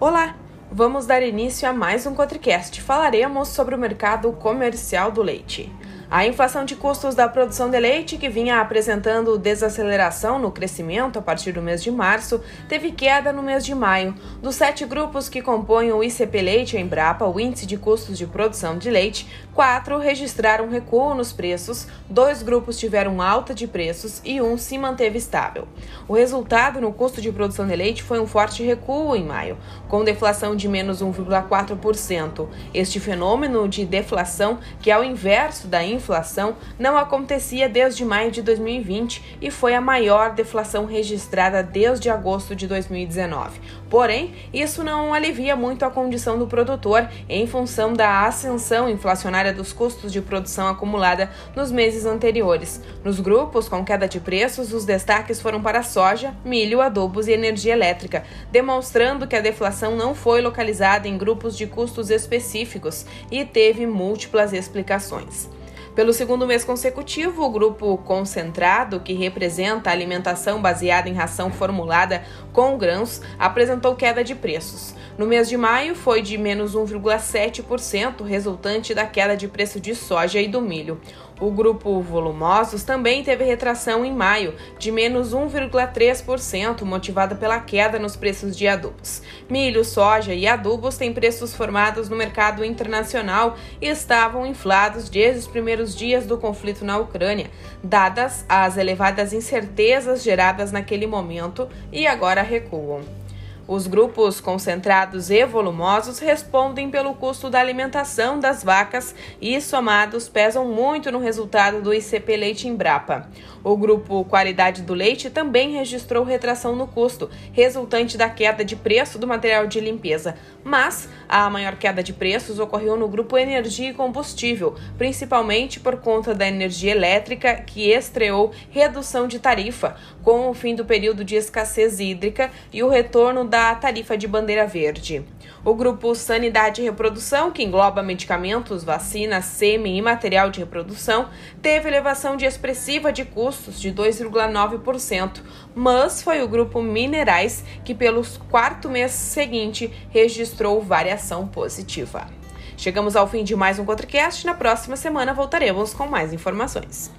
Olá! Vamos dar início a mais um Cotricast. Falaremos sobre o mercado comercial do leite. A inflação de custos da produção de leite, que vinha apresentando desaceleração no crescimento a partir do mês de março, teve queda no mês de maio. Dos sete grupos que compõem o ICP Leite Embrapa, o Índice de Custos de Produção de Leite, quatro registraram recuo nos preços, dois grupos tiveram alta de preços e um se manteve estável. O resultado no custo de produção de leite foi um forte recuo em maio, com deflação de menos 1,4%. Este fenômeno de deflação, que é o inverso da inflação, não acontecia desde maio de 2020 e foi a maior deflação registrada desde agosto de 2019. Porém, isso não alivia muito a condição do produtor em função da ascensão inflacionária dos custos de produção acumulada nos meses anteriores. Nos grupos com queda de preços, os destaques foram para soja, milho, adubos e energia elétrica, demonstrando que a deflação não foi localizada em grupos de custos específicos e teve múltiplas explicações. Pelo segundo mês consecutivo, o grupo concentrado, que representa a alimentação baseada em ração formulada com grãos, apresentou queda de preços. No mês de maio, foi de menos 1,7%, resultante da queda de preço de soja e do milho. O grupo Volumosos também teve retração em maio, de menos 1,3%, motivada pela queda nos preços de adubos. Milho, soja e adubos têm preços formados no mercado internacional e estavam inflados desde os primeiros dias do conflito na Ucrânia, dadas as elevadas incertezas geradas naquele momento e agora recuam. Os grupos concentrados e volumosos respondem pelo custo da alimentação das vacas e, somados, pesam muito no resultado do ICP Leite Embrapa. O grupo Qualidade do Leite também registrou retração no custo, resultante da queda de preço do material de limpeza, mas a maior queda de preços ocorreu no grupo Energia e Combustível, principalmente por conta da energia elétrica, que estreou redução de tarifa com o fim do período de escassez hídrica e o retorno da da tarifa de bandeira verde. O grupo Sanidade e Reprodução, que engloba medicamentos, vacinas, sêmen e material de reprodução, teve elevação de expressiva de custos de 2,9%, mas foi o grupo Minerais que, pelo quarto mês seguinte, registrou variação positiva. Chegamos ao fim de mais um ContraCast. Na próxima semana voltaremos com mais informações.